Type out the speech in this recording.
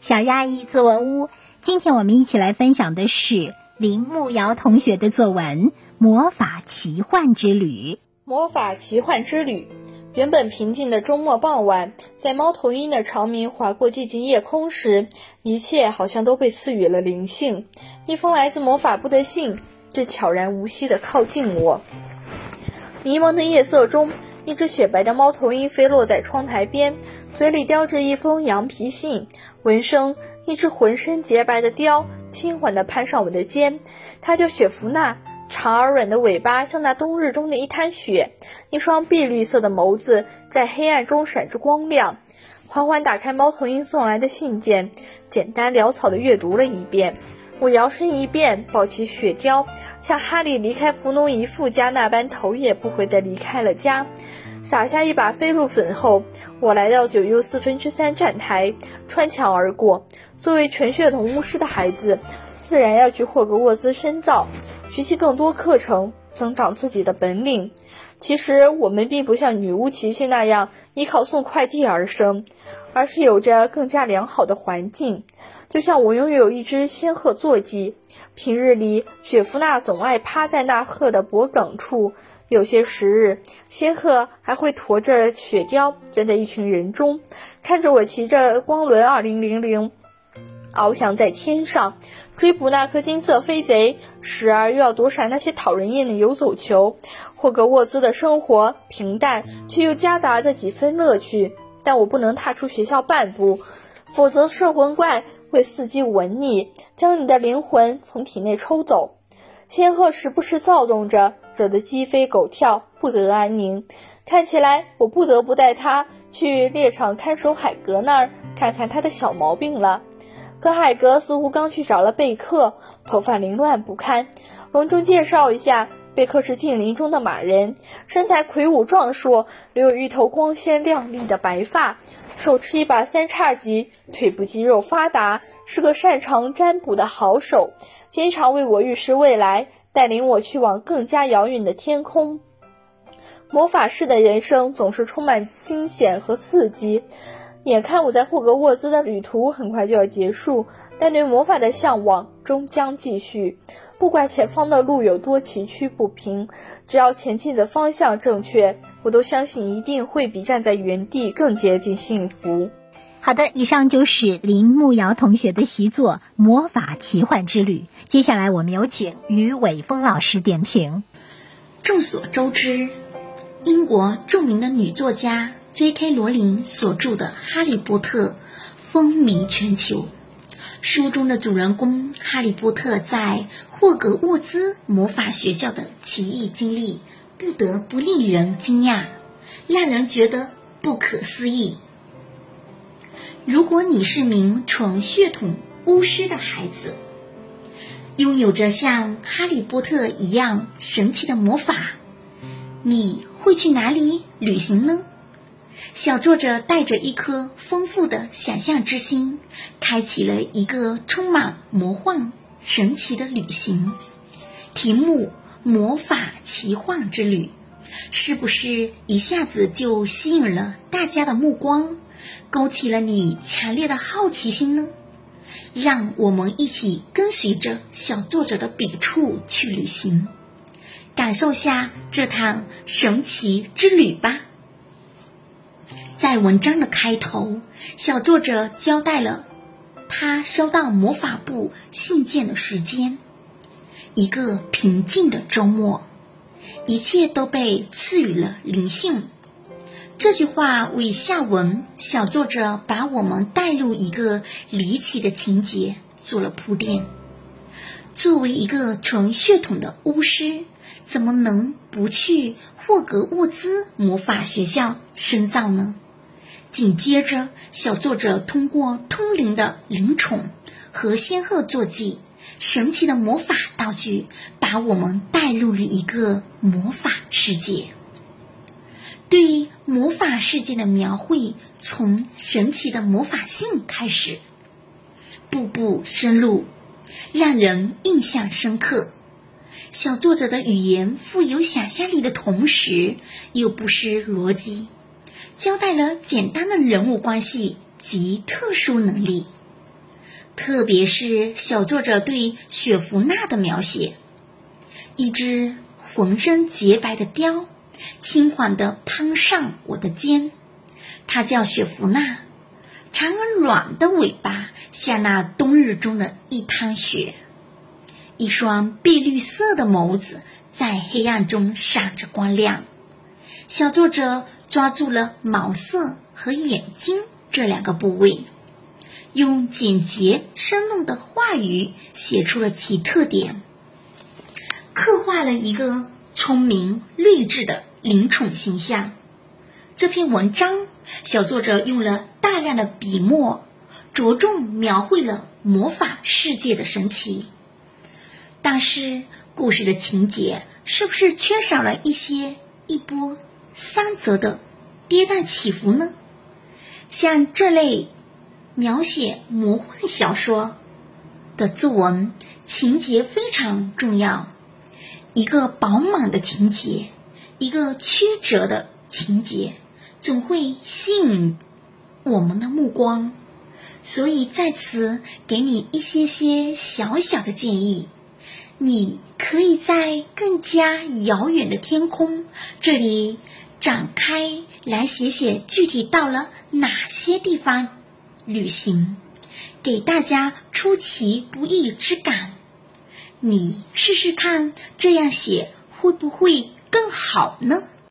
小鱼阿姨作文屋，今天我们一起来分享的是林慕瑶同学的作文《魔法奇幻之旅》。魔法奇幻之旅，原本平静的周末傍晚，在猫头鹰的长鸣划过寂静夜空时，一切好像都被赐予了灵性。一封来自魔法部的信，正悄然无息地靠近我。迷蒙的夜色中，一只雪白的猫头鹰飞落在窗台边，嘴里叼着一封羊皮信。闻声，一只浑身洁白的雕轻缓地攀上我的肩，它叫雪芙娜，长而软的尾巴像那冬日中的一滩雪，一双碧绿色的眸子在黑暗中闪着光亮。缓缓打开猫头鹰送来的信件，简单潦草地阅读了一遍。我摇身一变，抱起雪雕，像哈利离开弗农姨父家那般头也不回地离开了家。撒下一把飞鹿粉后，我来到九又四分之三站台，穿墙而过。作为纯血统巫师的孩子，自然要去霍格沃兹深造，学习更多课程，增长自己的本领。其实我们并不像女巫琪琪那样依靠送快递而生，而是有着更加良好的环境。就像我拥有一只仙鹤坐骑，平日里雪芙娜总爱趴在那鹤的脖颈处。有些时日，仙鹤还会驮着雪貂站在一群人中，看着我骑着光轮二零零零翱翔在天上，追捕那颗金色飞贼，时而又要躲闪那些讨人厌的游走球。霍格沃兹的生活平淡，却又夹杂着几分乐趣。但我不能踏出学校半步，否则摄魂怪会伺机吻你，将你的灵魂从体内抽走。仙鹤时不时躁动着。惹得鸡飞狗跳，不得安宁。看起来我不得不带他去猎场看守海格那儿看看他的小毛病了。可海格似乎刚去找了贝克，头发凌乱不堪。隆重介绍一下，贝克是精灵中的马人，身材魁梧壮硕，留有一头光鲜亮丽的白发，手持一把三叉戟，腿部肌肉发达，是个擅长占卜的好手，经常为我预示未来。带领我去往更加遥远的天空。魔法师的人生总是充满惊险和刺激。眼看我在霍格沃兹的旅途很快就要结束，但对魔法的向往终将继续。不管前方的路有多崎岖不平，只要前进的方向正确，我都相信一定会比站在原地更接近幸福。好的，以上就是林慕瑶同学的习作《魔法奇幻之旅》。接下来，我们有请于伟峰老师点评。众所周知，英国著名的女作家 J.K. 罗琳所著的《哈利波特》风靡全球。书中的主人公哈利波特在霍格沃兹魔法学校的奇异经历，不得不令人惊讶，让人觉得不可思议。如果你是名纯血统巫师的孩子，拥有着像哈利波特一样神奇的魔法，你会去哪里旅行呢？小作者带着一颗丰富的想象之心，开启了一个充满魔幻神奇的旅行。题目“魔法奇幻之旅”，是不是一下子就吸引了大家的目光，勾起了你强烈的好奇心呢？让我们一起跟随着小作者的笔触去旅行，感受下这趟神奇之旅吧。在文章的开头，小作者交代了他收到魔法部信件的时间：一个平静的周末，一切都被赐予了灵性。这句话为下文小作者把我们带入一个离奇的情节做了铺垫。作为一个纯血统的巫师，怎么能不去霍格沃兹魔法学校深造呢？紧接着，小作者通过通灵的灵宠和仙鹤坐骑、神奇的魔法道具，把我们带入了一个魔法世界。对魔法世界的描绘，从神奇的魔法性开始，步步深入，让人印象深刻。小作者的语言富有想象力的同时，又不失逻辑，交代了简单的人物关系及特殊能力。特别是小作者对雪芙娜的描写，一只浑身洁白的雕，轻缓地攀上我的肩。它叫雪芙娜，长而软的尾巴像那冬日中的一滩雪，一双碧绿色的眸子在黑暗中闪着光亮。小作者抓住了毛色和眼睛这两个部位，用简洁生动的话语写出了其特点，刻画了一个聪明睿智的灵宠形象。这篇文章，小作者用了大量的笔墨，着重描绘了魔法世界的神奇。但是，故事的情节是不是缺少了一些一波？三折的跌宕起伏呢？像这类描写魔幻小说的作文，情节非常重要。一个饱满的情节，一个曲折的情节，总会吸引我们的目光。所以在此给你一些些小小的建议，你可以在更加遥远的天空这里。展开来写写具体到了哪些地方旅行，给大家出其不意之感。你试试看，这样写会不会更好呢？